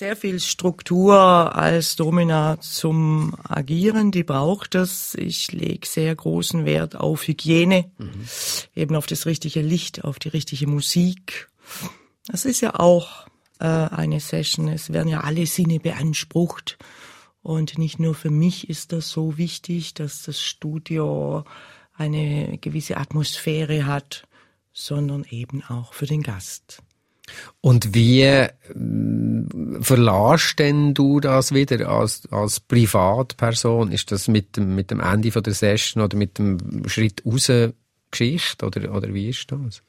sehr viel Struktur als Domina zum Agieren, die braucht es. Ich lege sehr großen Wert auf Hygiene, mhm. eben auf das richtige Licht, auf die richtige Musik. Das ist ja auch äh, eine Session. Es werden ja alle Sinne beansprucht. Und nicht nur für mich ist das so wichtig, dass das Studio eine gewisse Atmosphäre hat, sondern eben auch für den Gast. Und wie verlässt denn du das wieder als, als Privatperson? Ist das mit dem, mit dem Ende von der Session oder mit dem Schritt raus Geschichte oder, oder wie ist das?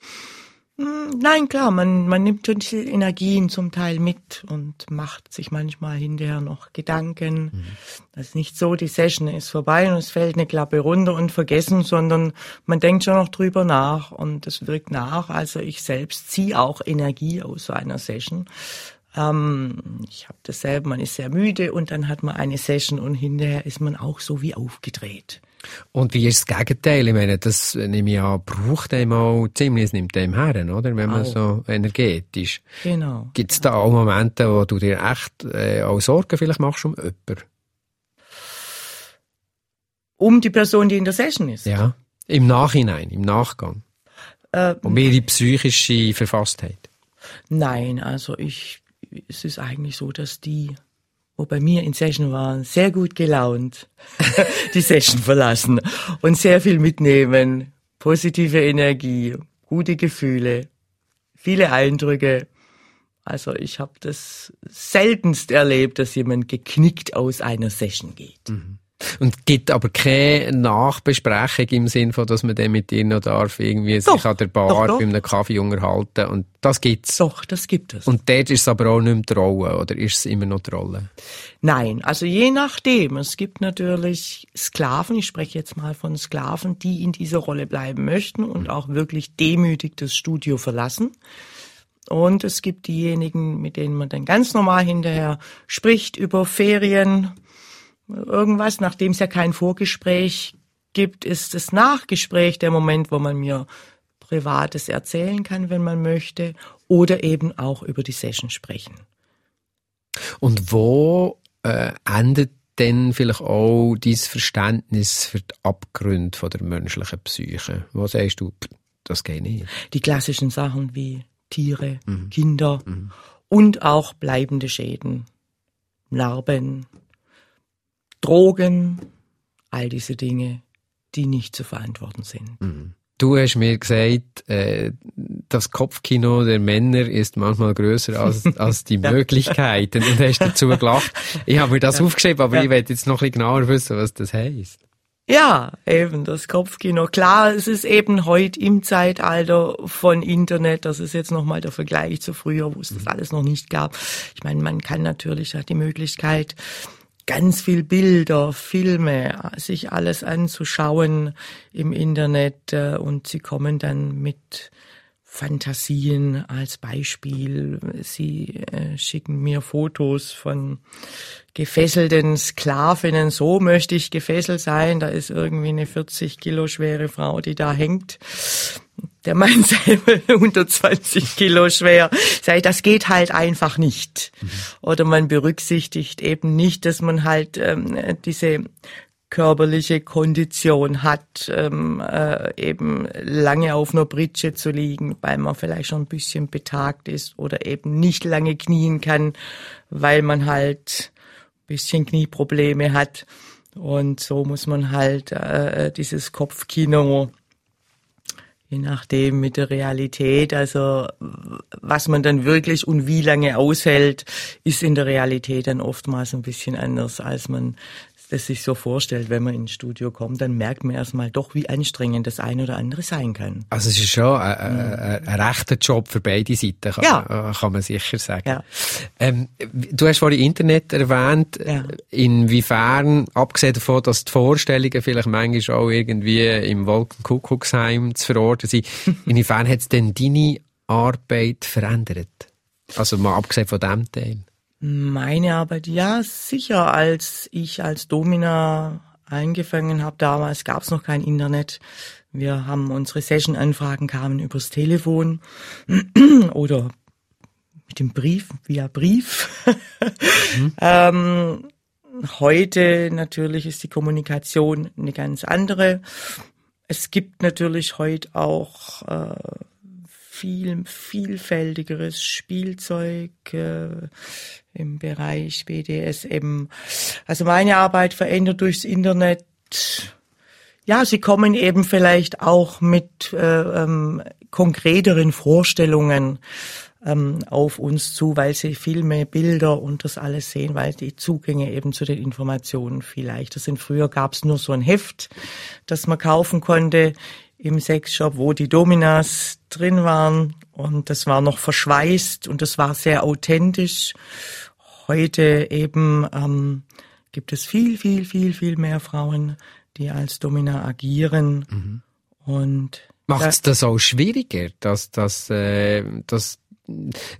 Hm, nein, klar, man, man nimmt schon diese Energien zum Teil mit und macht sich manchmal hinterher noch Gedanken. Mhm. Das ist nicht so, die Session ist vorbei und es fällt eine Klappe runter und vergessen, sondern man denkt schon noch drüber nach und es wirkt nach. Also ich selbst ziehe auch Energie aus so einer Session. Ähm, ich habe dasselbe, man ist sehr müde und dann hat man eine Session und hinterher ist man auch so wie aufgedreht. Und wie ist das Gegenteil? Ich meine, das nehme ich an, braucht einem auch ziemlich, es nimmt einem her, oder? Wenn man auch. so energetisch. Genau. Gibt es da auch Momente, wo du dir echt äh, auch Sorgen vielleicht machst um jemanden? Um die Person, die in der Session ist? Ja. Im Nachhinein, im Nachgang. Äh, um ihre psychische Verfasstheit. Nein, also ich, es ist eigentlich so, dass die wo bei mir in Session waren, sehr gut gelaunt die Session verlassen und sehr viel mitnehmen, positive Energie, gute Gefühle, viele Eindrücke. Also ich habe das seltenst erlebt, dass jemand geknickt aus einer Session geht. Mhm. Und gibt aber keine Nachbesprechung im Sinn von, dass man dann mit ihnen noch darf, irgendwie doch, sich an der Bar doch, doch. bei einem Kaffee unterhalten. Und das gibt's. Doch, das gibt es. Und dort ist es aber auch nicht mehr die Rolle, oder ist es immer noch die Rolle? Nein, also je nachdem. Es gibt natürlich Sklaven, ich spreche jetzt mal von Sklaven, die in dieser Rolle bleiben möchten und auch wirklich demütig das Studio verlassen. Und es gibt diejenigen, mit denen man dann ganz normal hinterher spricht über Ferien, irgendwas, nachdem es ja kein Vorgespräch gibt, ist das Nachgespräch der Moment, wo man mir Privates erzählen kann, wenn man möchte, oder eben auch über die Session sprechen. Und wo äh, endet denn vielleicht auch dieses Verständnis für die Abgründe von der menschlichen Psyche? Wo sagst du, das geht nicht? Die klassischen Sachen wie Tiere, mhm. Kinder mhm. und auch bleibende Schäden, Narben, Drogen, all diese Dinge, die nicht zu verantworten sind. Mhm. Du hast mir gesagt, äh, das Kopfkino der Männer ist manchmal größer als, als die Möglichkeiten und hast dazu gelacht. Ich habe mir das ja. aufgeschrieben, aber ja. ich werde jetzt noch ein bisschen genauer wissen, was das heißt. Ja, eben das Kopfkino. Klar, es ist eben heute im Zeitalter von Internet, das ist jetzt nochmal der Vergleich zu früher, wo es das mhm. alles noch nicht gab. Ich meine, man kann natürlich, hat die Möglichkeit, ganz viel Bilder, Filme, sich alles anzuschauen im Internet äh, und sie kommen dann mit Fantasien als Beispiel. Sie äh, schicken mir Fotos von gefesselten Sklavinnen. So möchte ich gefesselt sein. Da ist irgendwie eine 40 Kilo schwere Frau, die da hängt. Der Mann selber 120 Kilo schwer. Sag ich, das geht halt einfach nicht. Mhm. Oder man berücksichtigt eben nicht, dass man halt ähm, diese körperliche Kondition hat, ähm, äh, eben lange auf einer Britsche zu liegen, weil man vielleicht schon ein bisschen betagt ist oder eben nicht lange knien kann, weil man halt ein bisschen Knieprobleme hat. Und so muss man halt äh, dieses Kopfkino je nachdem mit der Realität, also was man dann wirklich und wie lange aushält, ist in der Realität dann oftmals ein bisschen anders, als man das sich so vorstellt, wenn man ins Studio kommt, dann merkt man erstmal doch, wie anstrengend das eine oder andere sein kann. Also es ist schon ein, ein, ein rechter Job für beide Seiten, kann, ja. man, kann man sicher sagen. Ja. Ähm, du hast vorhin Internet erwähnt. Ja. Inwiefern, abgesehen davon, dass die Vorstellungen vielleicht manchmal auch irgendwie im Wolkenkuckucksheim zu verorten sind, inwiefern hat es denn deine Arbeit verändert? Also mal abgesehen von dem Teil. Meine Arbeit, ja, sicher. Als ich als Domina angefangen habe, damals gab es noch kein Internet. Wir haben unsere Session-Anfragen kamen übers Telefon oder mit dem Brief, via Brief. mhm. ähm, heute natürlich ist die Kommunikation eine ganz andere. Es gibt natürlich heute auch äh, viel vielfältigeres Spielzeug äh, im Bereich BDSM. Also meine Arbeit verändert durchs Internet. Ja, sie kommen eben vielleicht auch mit äh, ähm, konkreteren Vorstellungen ähm, auf uns zu, weil sie viel mehr Bilder und das alles sehen, weil die Zugänge eben zu den Informationen viel leichter sind. Früher gab es nur so ein Heft, das man kaufen konnte im Sexshop, wo die Dominas drin waren und das war noch verschweißt und das war sehr authentisch. Heute eben ähm, gibt es viel, viel, viel, viel mehr Frauen, die als Domina agieren mhm. und Macht es das auch schwieriger, dass, dass, äh, dass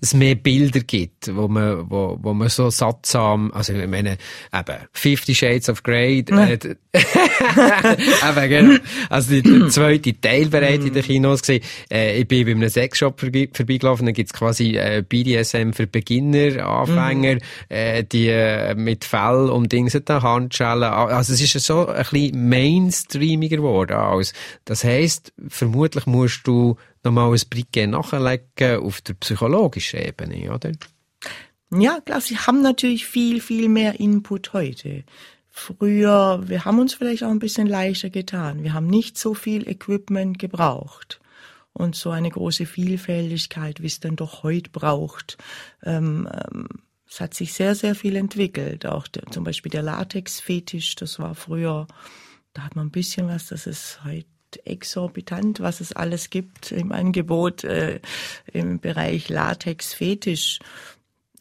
es mehr Bilder gibt, wo man, wo, wo man so sattsam, also ich meine, eben, Fifty Shades of Grey, äh, eben, genau. Also der zweite Teil bereits in den Kinos gesehen. Äh, ich bin bei einem Sexshop vorbei, vorbeigelaufen, da gibt's quasi äh, BDSM für Beginner, Anfänger, mhm. äh, die äh, mit Fell um Dings Handschellen, also es ist so ein bisschen mainstreamiger geworden. Also, das heisst, vermutlich musst du nochmal ein Briquet nachlegen auf der psychologischen Ebene, oder? Ja, klar, sie haben natürlich viel, viel mehr Input heute. Früher, wir haben uns vielleicht auch ein bisschen leichter getan. Wir haben nicht so viel Equipment gebraucht und so eine große Vielfältigkeit, wie es dann doch heute braucht. Ähm, ähm, es hat sich sehr, sehr viel entwickelt. Auch der, zum Beispiel der Latex-Fetisch, das war früher, da hat man ein bisschen was, das ist heute exorbitant, was es alles gibt im Angebot äh, im Bereich Latex-Fetisch.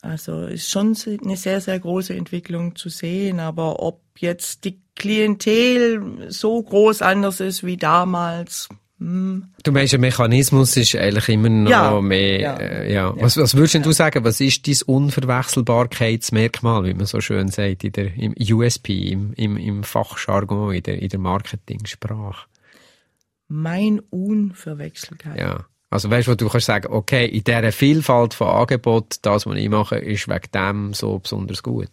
Also ist schon eine sehr, sehr große Entwicklung zu sehen. Aber ob jetzt die Klientel so groß anders ist wie damals, hm. Du meinst, der Mechanismus ist eigentlich immer noch ja, mehr, ja, äh, ja. Was, was würdest ja. du sagen, was ist dein Unverwechselbarkeitsmerkmal, wie man so schön sagt, in der, im USP, im, im, im Fachjargon, in der, in der Marketingsprache? Mein Unverwechselkeit. Ja. Also weißt du, du kannst sagen, okay, in dieser Vielfalt von Angebot, das, was ich mache, ist wegen dem so besonders gut.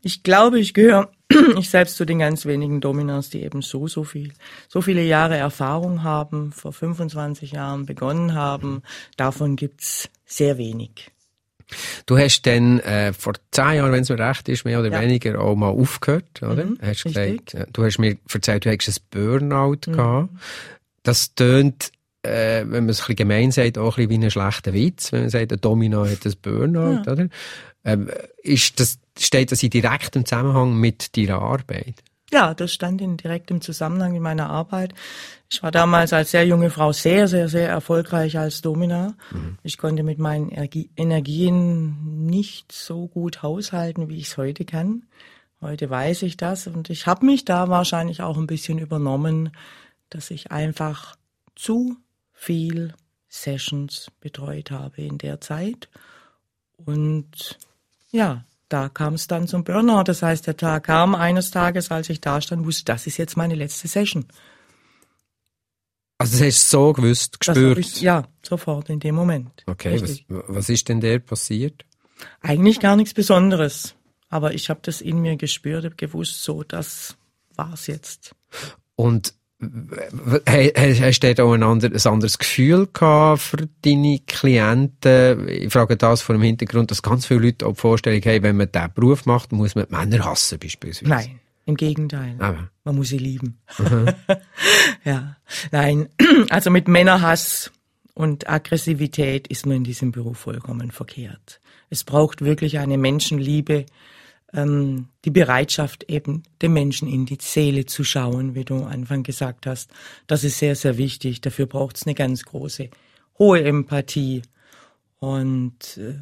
Ich glaube, ich gehöre ich selbst zu den ganz wenigen Dominas, die eben so, so viel, so viele Jahre Erfahrung haben, vor 25 Jahren begonnen haben. Davon gibt's sehr wenig. Du hast dann äh, vor zehn Jahren, wenn es mir recht ist, mehr oder ja. weniger auch mal aufgehört, oder? Mhm, hast gesagt, äh, du hast mir erzählt, du hättest ein Burnout mhm. gehabt. Das tönt, äh, wenn man es ein bisschen gemein sagt, auch ein bisschen wie ein schlechter Witz, wenn man sagt, der Domino hat ein Burnout, ja. oder? Ähm, ist das, steht das in direktem Zusammenhang mit deiner Arbeit? Ja, das stand in direktem Zusammenhang mit meiner Arbeit. Ich war damals als sehr junge Frau sehr, sehr, sehr erfolgreich als Domina. Mhm. Ich konnte mit meinen Energien nicht so gut haushalten, wie ich es heute kann. Heute weiß ich das und ich habe mich da wahrscheinlich auch ein bisschen übernommen, dass ich einfach zu viel Sessions betreut habe in der Zeit. Und ja, da kam es dann zum Burnout. Das heißt, der Tag kam eines Tages, als ich da stand, wusste, das ist jetzt meine letzte Session. Also das hast du so gewusst, gespürt? Ich, ja, sofort in dem Moment. Okay, was, was ist denn der passiert? Eigentlich gar nichts Besonderes. Aber ich habe das in mir gespürt, gewusst, so, das war's jetzt. Und Hast du da auch ein, anderes, ein anderes Gefühl gehabt für deine Klienten? Ich frage das vor dem Hintergrund, dass ganz viele Leute auch die Vorstellung haben, wenn man diesen Beruf macht, muss man Männer hassen beispielsweise. Nein, im Gegenteil. Aber. Man muss sie lieben. ja, nein, also mit Männerhass und Aggressivität ist man in diesem Beruf vollkommen verkehrt. Es braucht wirklich eine Menschenliebe, ähm, die Bereitschaft eben dem Menschen in die Seele zu schauen, wie du am Anfang gesagt hast. Das ist sehr, sehr wichtig. Dafür braucht es eine ganz große, hohe Empathie und äh,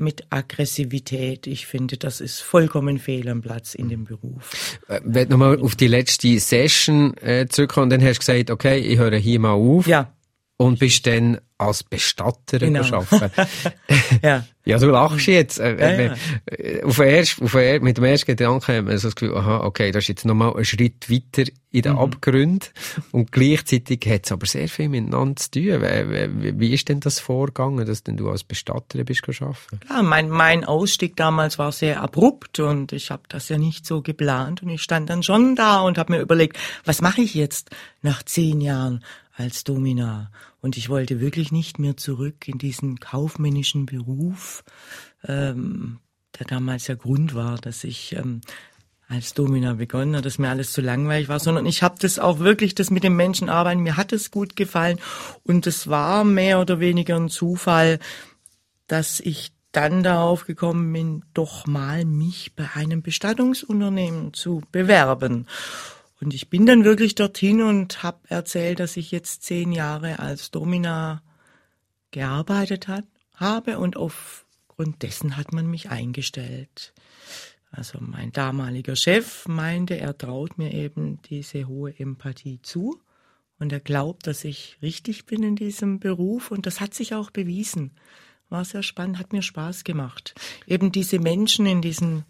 mit Aggressivität. Ich finde, das ist vollkommen fehl am Platz in dem Beruf. Äh, wenn nochmal auf die letzte Session äh, zurückkommen, dann hast du gesagt, okay, ich höre hier mal auf. Ja. Und bist dann als Bestatterin genau. arbeiten. ja. ja, du lachst jetzt. Äh, ja, ja. Äh, auf erst, auf erst, mit dem ersten Gedanken haben wir so das Gefühl, aha, okay, das ist jetzt nochmal ein Schritt weiter in den mhm. Abgrund. Und gleichzeitig hat es aber sehr viel miteinander zu tun. Wie, wie ist denn das vorgegangen, dass denn du als Bestatterin bist arbeiten? Ja, mein, mein Ausstieg damals war sehr abrupt und ich habe das ja nicht so geplant. Und ich stand dann schon da und habe mir überlegt, was mache ich jetzt nach zehn Jahren als Domina? Und ich wollte wirklich nicht mehr zurück in diesen kaufmännischen Beruf, ähm, der damals der Grund war, dass ich ähm, als Domina begonnen habe, dass mir alles zu langweilig war, sondern ich habe das auch wirklich, das mit den Menschen arbeiten, mir hat es gut gefallen und es war mehr oder weniger ein Zufall, dass ich dann darauf gekommen bin, doch mal mich bei einem Bestattungsunternehmen zu bewerben. Und ich bin dann wirklich dorthin und habe erzählt, dass ich jetzt zehn Jahre als Domina gearbeitet hat, habe und aufgrund dessen hat man mich eingestellt. Also mein damaliger Chef meinte, er traut mir eben diese hohe Empathie zu und er glaubt, dass ich richtig bin in diesem Beruf und das hat sich auch bewiesen. War sehr spannend, hat mir Spaß gemacht. Eben diese Menschen in diesen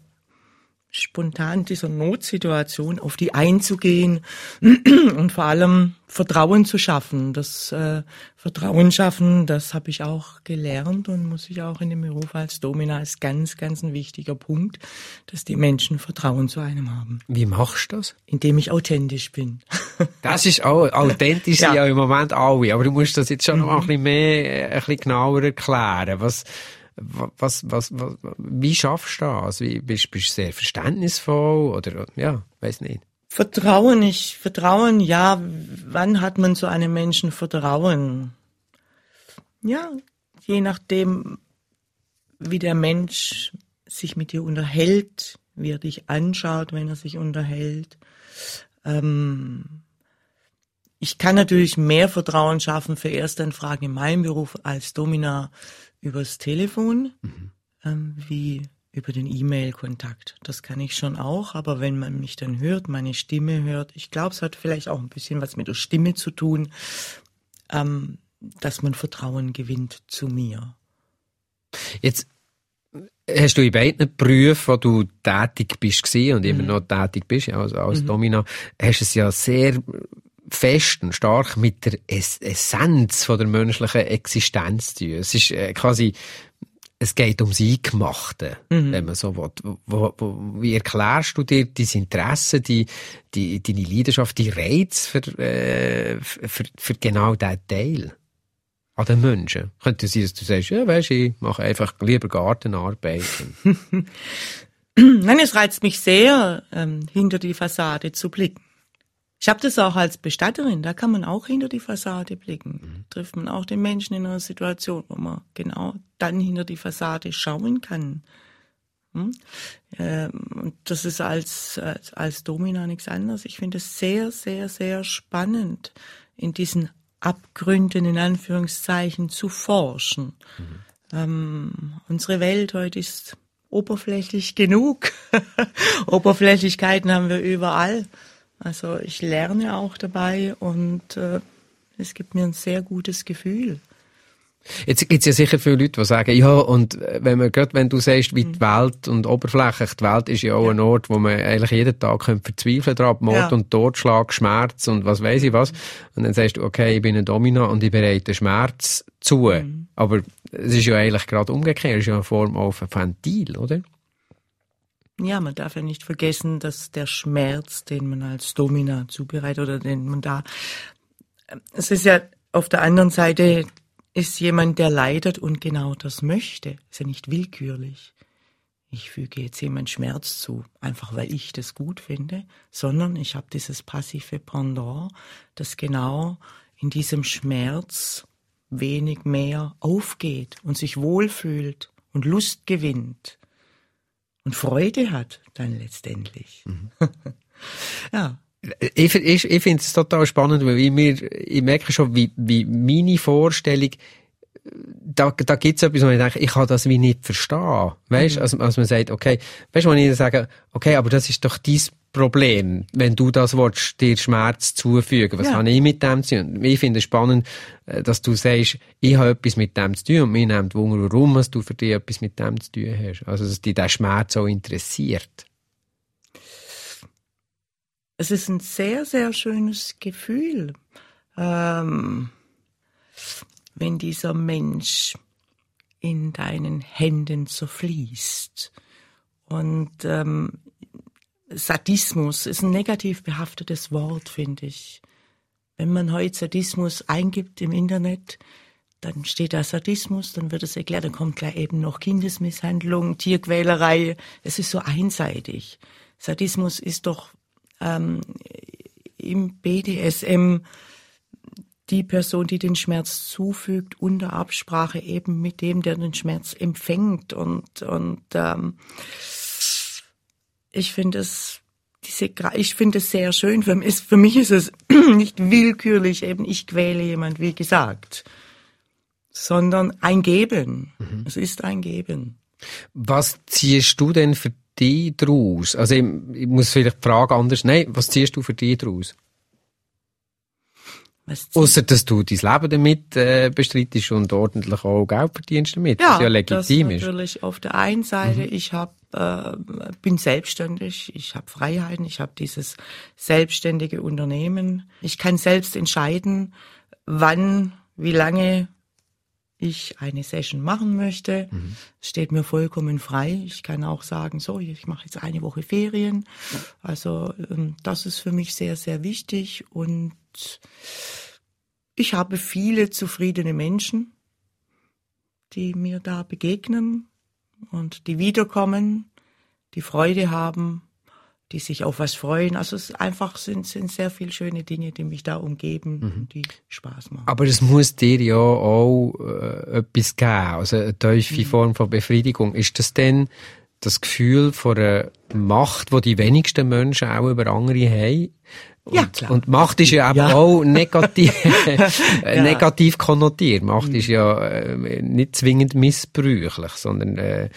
spontan dieser Notsituation auf die einzugehen und vor allem Vertrauen zu schaffen. Das äh, Vertrauen schaffen, das habe ich auch gelernt und muss ich auch in dem Beruf als Domina als ganz, ganz ein wichtiger Punkt, dass die Menschen Vertrauen zu einem haben. Wie machst du das? Indem ich authentisch bin. das ist auch, authentisch ja. ja im Moment alle, aber du musst das jetzt schon noch ein bisschen mehr, ein bisschen genauer erklären. Was, was, was, was, wie schaffst du das? Wie, bist, bist du sehr verständnisvoll oder, ja, weiß nicht. Vertrauen, ich, Vertrauen, ja, wann hat man zu einem Menschen Vertrauen? Ja, je nachdem, wie der Mensch sich mit dir unterhält, wie er dich anschaut, wenn er sich unterhält. Ähm, ich kann natürlich mehr Vertrauen schaffen für Erstanfragen in meinem Beruf als Domina übers Telefon mhm. ähm, wie über den E-Mail-Kontakt. Das kann ich schon auch, aber wenn man mich dann hört, meine Stimme hört, ich glaube, es hat vielleicht auch ein bisschen was mit der Stimme zu tun, ähm, dass man Vertrauen gewinnt zu mir. Jetzt hast du in beiden Berufen, wo du tätig bist und immer mhm. noch tätig bist, als, als mhm. Domina, hast es ja sehr fest und stark mit der Essenz von der menschlichen Existenz zu tun. Es ist äh, quasi, es geht ums Eingemachte, mhm. wenn man so will. Wo, wo, wie erklärst du dir dein Interesse, die, die, deine Leidenschaft, die Reiz für, äh, für, für genau diesen Teil? an den Menschen. Könnte sein, dass du sagst, ja, weisst ich mache einfach lieber Gartenarbeit. Nein, es reizt mich sehr, ähm, hinter die Fassade zu blicken. Ich habe das auch als Bestatterin, da kann man auch hinter die Fassade blicken. Mhm. Trifft man auch den Menschen in einer Situation, wo man genau dann hinter die Fassade schauen kann. Hm? Ähm, und das ist als, als, als Domina nichts anderes. Ich finde es sehr, sehr, sehr spannend, in diesen Abgründen in Anführungszeichen zu forschen. Mhm. Ähm, unsere Welt heute ist oberflächlich genug. Oberflächlichkeiten haben wir überall. Also ich lerne auch dabei und äh, es gibt mir ein sehr gutes Gefühl. Jetzt gibt es ja sicher viele Leute, die sagen, ja, und äh, wenn man, gerade wenn du sagst, wie die mhm. Welt und oberflächlich, die Welt ist ja auch ja. ein Ort, wo man eigentlich jeden Tag verzweifeln kann, Mord ja. und Totschlag, Schmerz und was weiß ich was. Und dann sagst du, okay, ich bin ein Domina und ich bereite Schmerz zu. Mhm. Aber es ist ja eigentlich gerade umgekehrt, es ist ja eine Form auf ein Ventil, oder? Ja, man darf ja nicht vergessen, dass der Schmerz, den man als Domina zubereitet oder den man da, es ist ja auf der anderen Seite ist jemand, der leidet und genau das möchte. Ist ja nicht willkürlich. Ich füge jetzt jemand Schmerz zu, einfach weil ich das gut finde, sondern ich habe dieses passive Pendant, das genau in diesem Schmerz wenig mehr aufgeht und sich wohlfühlt und Lust gewinnt. Und Freude hat dann letztendlich. Mhm. ja. Ich, ich, ich finde es total spannend, weil ich, mir, ich merke schon, wie, wie meine Vorstellung da, da gibt's etwas, wo ich denke, ich kann das wie nicht verstehen. Weißt, mhm. also, als man sagt, okay, weißt, du, wenn ich sage, okay, aber das ist doch dein Problem, wenn du das willst, dir Schmerz zufügen. Was ja. habe ich mit dem zu tun? Ich finde es spannend, äh, dass du sagst, ich habe etwas mit dem zu tun und mir nimmt Wunder, warum du für dich etwas mit dem zu tun hast. Also, dass dich der Schmerz so interessiert. Es ist ein sehr, sehr schönes Gefühl. Ähm wenn dieser Mensch in deinen Händen zerfließt. Und ähm, Sadismus ist ein negativ behaftetes Wort, finde ich. Wenn man heute Sadismus eingibt im Internet, dann steht da Sadismus, dann wird es erklärt, dann kommt gleich eben noch Kindesmisshandlung, Tierquälerei. Es ist so einseitig. Sadismus ist doch ähm, im BDSM die Person, die den Schmerz zufügt, unter Absprache eben mit dem, der den Schmerz empfängt. Und, und ähm, ich finde es diese, ich finde es sehr schön. Für mich, für mich ist es nicht willkürlich, eben ich quäle jemand, wie gesagt, sondern ein Geben. Mhm. Es ist ein Geben. Was ziehst du denn für dich draus? Also ich, ich muss vielleicht die Frage anders. Nein, was ziehst du für dich draus? Außer dass du dein Leben damit äh, bestreitest und ordentlich auch Geld verdienst damit, ja, was ja legitim das ist. natürlich auf der einen Seite, mhm. ich hab, äh, bin selbstständig, ich habe Freiheiten, ich habe dieses selbstständige Unternehmen. Ich kann selbst entscheiden, wann, wie lange ich eine Session machen möchte. Mhm. Steht mir vollkommen frei. Ich kann auch sagen, so, ich mache jetzt eine Woche Ferien. Also ähm, das ist für mich sehr, sehr wichtig und ich habe viele zufriedene Menschen, die mir da begegnen und die wiederkommen, die Freude haben, die sich auf was freuen. Also es einfach sind, sind sehr viele schöne Dinge, die mich da umgeben, mhm. die Spaß machen. Aber es muss dir ja auch äh, etwas geben, also eine tiefe mhm. Form von Befriedigung. Ist das denn das Gefühl von einer Macht, die die wenigsten Menschen auch über andere haben? Und, ja, klar. Und Macht ist ja eben ja. auch negativ, ja. negativ konnotiert. Macht mhm. ist ja äh, nicht zwingend missbräuchlich, sondern äh,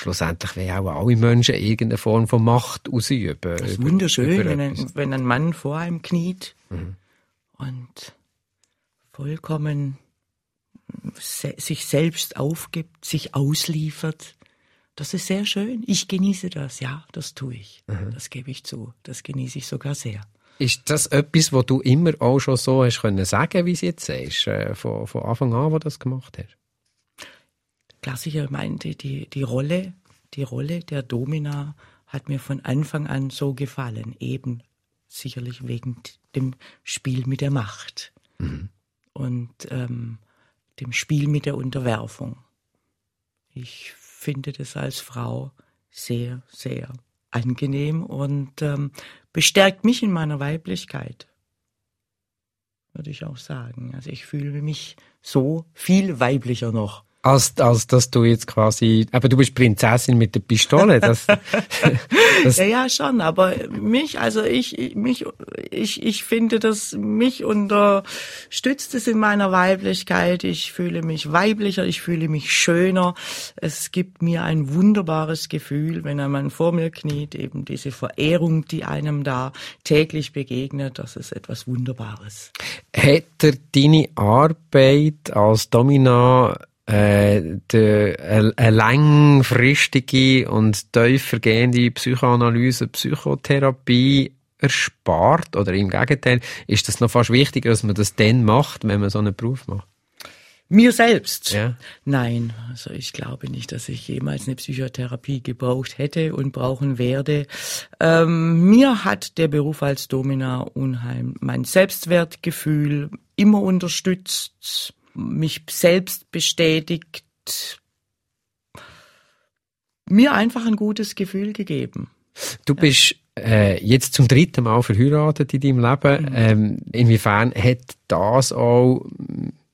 schlussendlich will auch alle Menschen irgendeine Form von Macht ausüben. Das ist wunderschön, wenn ein, wenn ein Mann vor einem kniet mhm. und vollkommen se sich selbst aufgibt, sich ausliefert. Das ist sehr schön. Ich genieße das, ja, das tue ich. Mhm. Das gebe ich zu. Das genieße ich sogar sehr. Ist das etwas, was du immer auch schon so hast können sagen, wie es jetzt sagst, äh, von, von Anfang an, wo du das gemacht hast? Klassiker meinte, die, die Rolle, die Rolle der Domina hat mir von Anfang an so gefallen, eben sicherlich wegen dem Spiel mit der Macht mhm. und ähm, dem Spiel mit der Unterwerfung. Ich finde das als Frau sehr, sehr angenehm und ähm, bestärkt mich in meiner Weiblichkeit, würde ich auch sagen. Also ich fühle mich so viel weiblicher noch als, als dass du jetzt quasi, aber du bist Prinzessin mit der Pistole. Das, das ja, ja, schon, aber mich, also ich, mich, ich, ich finde, dass mich unterstützt es in meiner Weiblichkeit. Ich fühle mich weiblicher, ich fühle mich schöner. Es gibt mir ein wunderbares Gefühl, wenn ein Mann vor mir kniet, eben diese Verehrung, die einem da täglich begegnet, das ist etwas Wunderbares. Hätte deine Arbeit als Domina äh, de, eine, eine langfristige und tiefergehende Psychoanalyse, Psychotherapie erspart? Oder im Gegenteil, ist das noch fast wichtiger, dass man das dann macht, wenn man so einen Beruf macht? Mir selbst? Ja. Nein, also ich glaube nicht, dass ich jemals eine Psychotherapie gebraucht hätte und brauchen werde. Ähm, mir hat der Beruf als Domina unheim mein Selbstwertgefühl immer unterstützt mich selbst bestätigt, mir einfach ein gutes Gefühl gegeben. Du bist äh, jetzt zum dritten Mal verheiratet in deinem Leben. Mhm. Ähm, inwiefern hat das auch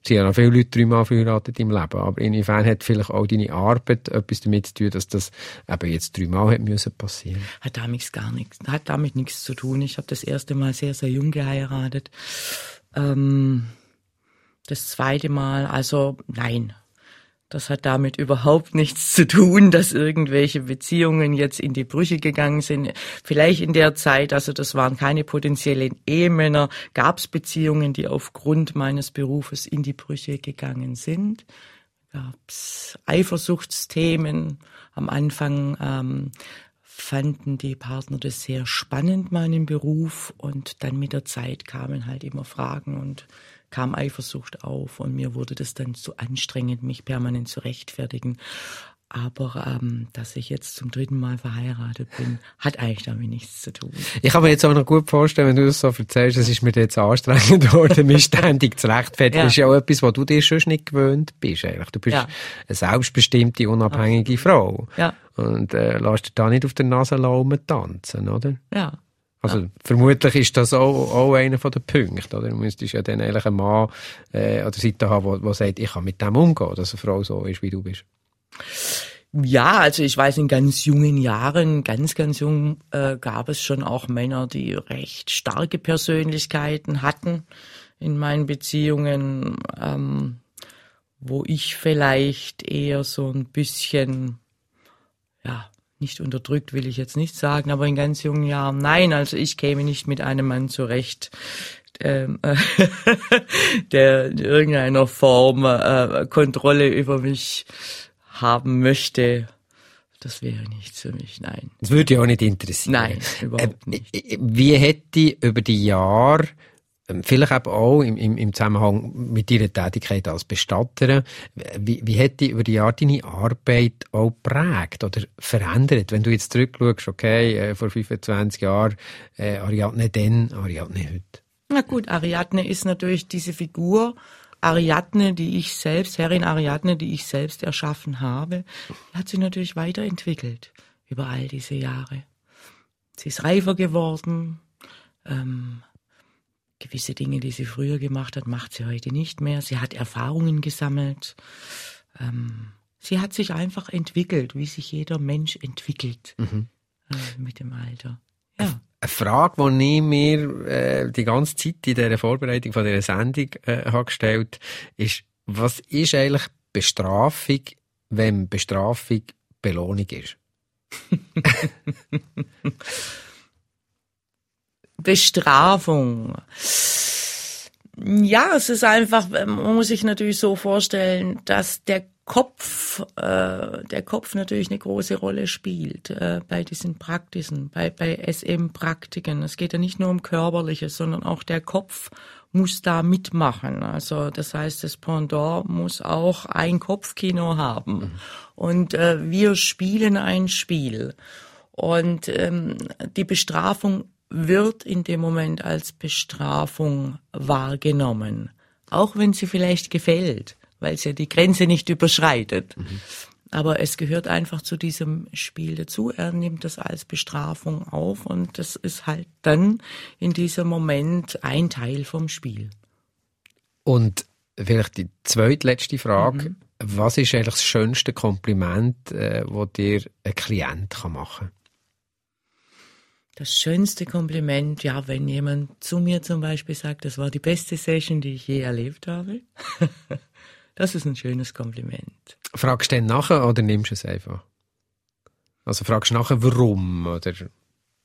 Sie haben viele Leute dreimal verheiratet im Leben, aber inwiefern hat vielleicht auch deine Arbeit etwas damit zu tun, dass das eben jetzt dreimal hat müssen passieren? Hat damit gar nichts, hat damit nichts zu tun. Ich habe das erste Mal sehr, sehr jung geheiratet. Ähm, das zweite Mal, also nein, das hat damit überhaupt nichts zu tun, dass irgendwelche Beziehungen jetzt in die Brüche gegangen sind. Vielleicht in der Zeit, also das waren keine potenziellen Ehemänner, gab es Beziehungen, die aufgrund meines Berufes in die Brüche gegangen sind. Gab es Eifersuchtsthemen. Am Anfang ähm, fanden die Partner das sehr spannend, meinen Beruf. Und dann mit der Zeit kamen halt immer Fragen und kam Eifersucht auf und mir wurde das dann zu anstrengend, mich permanent zu rechtfertigen. Aber ähm, dass ich jetzt zum dritten Mal verheiratet bin, hat eigentlich damit nichts zu tun. Ich kann mir jetzt auch noch gut vorstellen, wenn du das so erzählst, es ist mir jetzt anstrengend geworden, mich ständig zu rechtfertigen. Ja. Das ist ja auch etwas, was du dir schon nicht gewöhnt bist. Eigentlich. Du bist ja. eine selbstbestimmte, unabhängige Ach. Frau. Ja. Und äh, lässt dich da nicht auf der Nase laufen tanzen, oder? Ja. Also ja. vermutlich ist das auch, auch einer von den Punkten. Oder? Du müsstest ja dann eigentlich einen Mann äh, an der Seite haben, der sagt, ich kann mit dem umgehen, dass eine Frau so ist, wie du bist. Ja, also ich weiß, in ganz jungen Jahren, ganz, ganz jung, äh, gab es schon auch Männer, die recht starke Persönlichkeiten hatten in meinen Beziehungen, ähm, wo ich vielleicht eher so ein bisschen, ja, nicht unterdrückt will ich jetzt nicht sagen, aber in ganz jungen Jahren, nein, also ich käme nicht mit einem Mann zurecht, ähm, äh, der in irgendeiner Form äh, Kontrolle über mich haben möchte. Das wäre nichts für mich, nein. Das würde dich auch nicht interessieren. Nein, überhaupt nicht. Äh, wie hätte über die Jahre ähm, vielleicht eben auch im, im, im Zusammenhang mit Ihrer Tätigkeit als Bestatterin, wie, wie hat die über die Jahre deine Arbeit auch prägt oder verändert? Wenn du jetzt zurückschaust, okay, äh, vor 25 Jahren, äh, Ariadne dann, Ariadne heute. Na gut, Ariadne ist natürlich diese Figur, Ariadne, die ich selbst, Herrin Ariadne, die ich selbst erschaffen habe, hat sich natürlich weiterentwickelt über all diese Jahre. Sie ist reifer geworden, ähm, Gewisse Dinge, die sie früher gemacht hat, macht sie heute nicht mehr. Sie hat Erfahrungen gesammelt. Ähm, sie hat sich einfach entwickelt, wie sich jeder Mensch entwickelt mhm. äh, mit dem Alter. Ja. Eine Frage, die ich mir äh, die ganze Zeit in der Vorbereitung von dieser Sendung äh, habe gestellt ist, was ist eigentlich Bestrafung, wenn Bestrafung Belohnung ist? Bestrafung. Ja, es ist einfach, man muss sich natürlich so vorstellen, dass der Kopf, äh, der Kopf natürlich eine große Rolle spielt äh, bei diesen Praktiken, bei, bei SM-Praktiken. Es geht ja nicht nur um körperliches, sondern auch der Kopf muss da mitmachen. Also das heißt, das Pendant muss auch ein Kopfkino haben. Und äh, wir spielen ein Spiel. Und ähm, die Bestrafung wird in dem Moment als Bestrafung wahrgenommen, auch wenn sie vielleicht gefällt, weil sie die Grenze nicht überschreitet. Mhm. Aber es gehört einfach zu diesem Spiel dazu. Er nimmt das als Bestrafung auf und das ist halt dann in diesem Moment ein Teil vom Spiel. Und vielleicht die zweitletzte Frage. Mhm. Was ist eigentlich das schönste Kompliment, äh, das dir ein Klient machen kann? Das schönste Kompliment, ja, wenn jemand zu mir zum Beispiel sagt, das war die beste Session, die ich je erlebt habe. das ist ein schönes Kompliment. Fragst du denn nachher oder nimmst du es einfach? Also fragst du nachher, warum? Oder?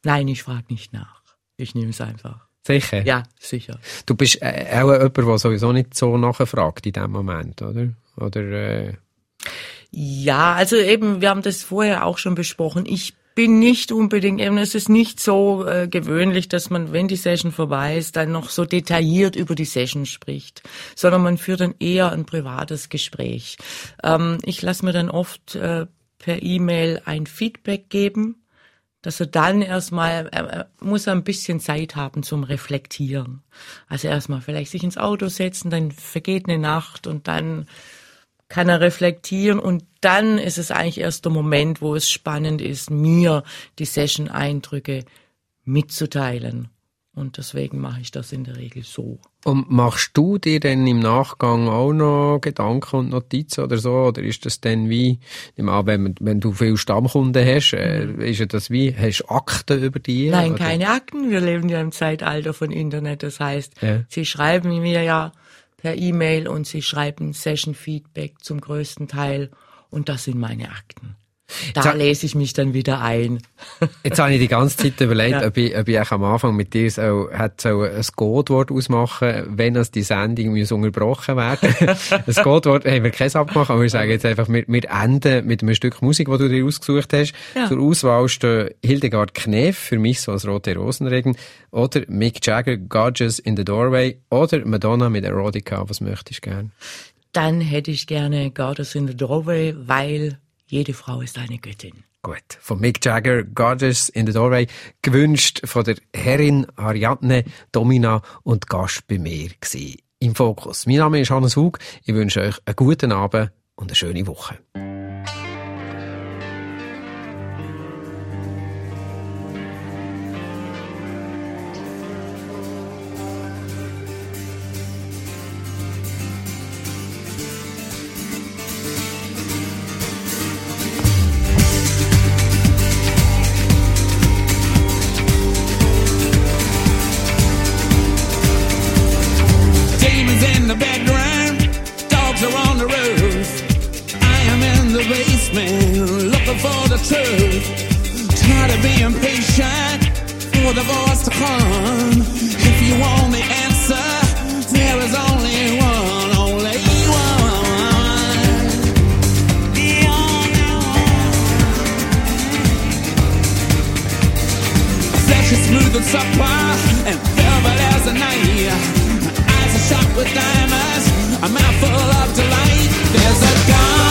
Nein, ich frage nicht nach. Ich nehme es einfach. Sicher? Ja, sicher. Du bist äh, auch jemand, der sowieso nicht so nachfragt in dem Moment, oder? Oder äh... Ja, also eben, wir haben das vorher auch schon besprochen. Ich bin nicht unbedingt, eben es ist nicht so äh, gewöhnlich, dass man, wenn die Session vorbei ist, dann noch so detailliert über die Session spricht, sondern man führt dann eher ein privates Gespräch. Ähm, ich lasse mir dann oft äh, per E-Mail ein Feedback geben, dass er dann erstmal, er muss ein bisschen Zeit haben zum Reflektieren. Also erstmal vielleicht sich ins Auto setzen, dann vergeht eine Nacht und dann kann er reflektieren und dann ist es eigentlich erst der Moment, wo es spannend ist, mir die Session-Eindrücke mitzuteilen. Und deswegen mache ich das in der Regel so. Und machst du dir denn im Nachgang auch noch Gedanken und Notizen oder so? Oder ist das dann wie, wenn, wenn du viele Stammkunden hast, äh, mhm. ist das wie, hast du Akten über die? Nein, oder? keine Akten. Wir leben ja im Zeitalter von Internet. Das heißt, ja. sie schreiben mir ja per E-Mail und sie schreiben Session Feedback zum größten Teil. Und das sind meine Akten. Da jetzt lese ich mich dann wieder ein. Jetzt habe ich die ganze Zeit überlegt, ja. ob, ich, ob ich am Anfang mit dir so, hat so ein Codewort ausmachen, wenn es die Sendung muss unterbrochen werden. das Codewort haben wir keins abgemacht, aber wir sagen jetzt einfach, wir, wir enden mit einem Stück Musik, das du dir ausgesucht hast. Ja. Zur Auswahl stehen Hildegard Knef, für mich so als rote Rosenregen, oder Mick Jagger, Gorgeous in the Doorway, oder Madonna mit Erotica. Was möchtest du gern? Dann hätte ich gerne Goddess in the Doorway, weil jede Frau ist eine Göttin. Gut. Von Mick Jagger, Goddess in the Doorway, gewünscht von der Herrin Ariadne, Domina und Gast bei mir. Im Fokus. Mein Name ist Hannes Hug. Ich wünsche euch einen guten Abend und eine schöne Woche. for the voice to come. If you want the answer, there is only one. only one. She's smooth and supple and velvet as a night. Eyes are shot with diamonds, a mouth full of delight. There's a gun.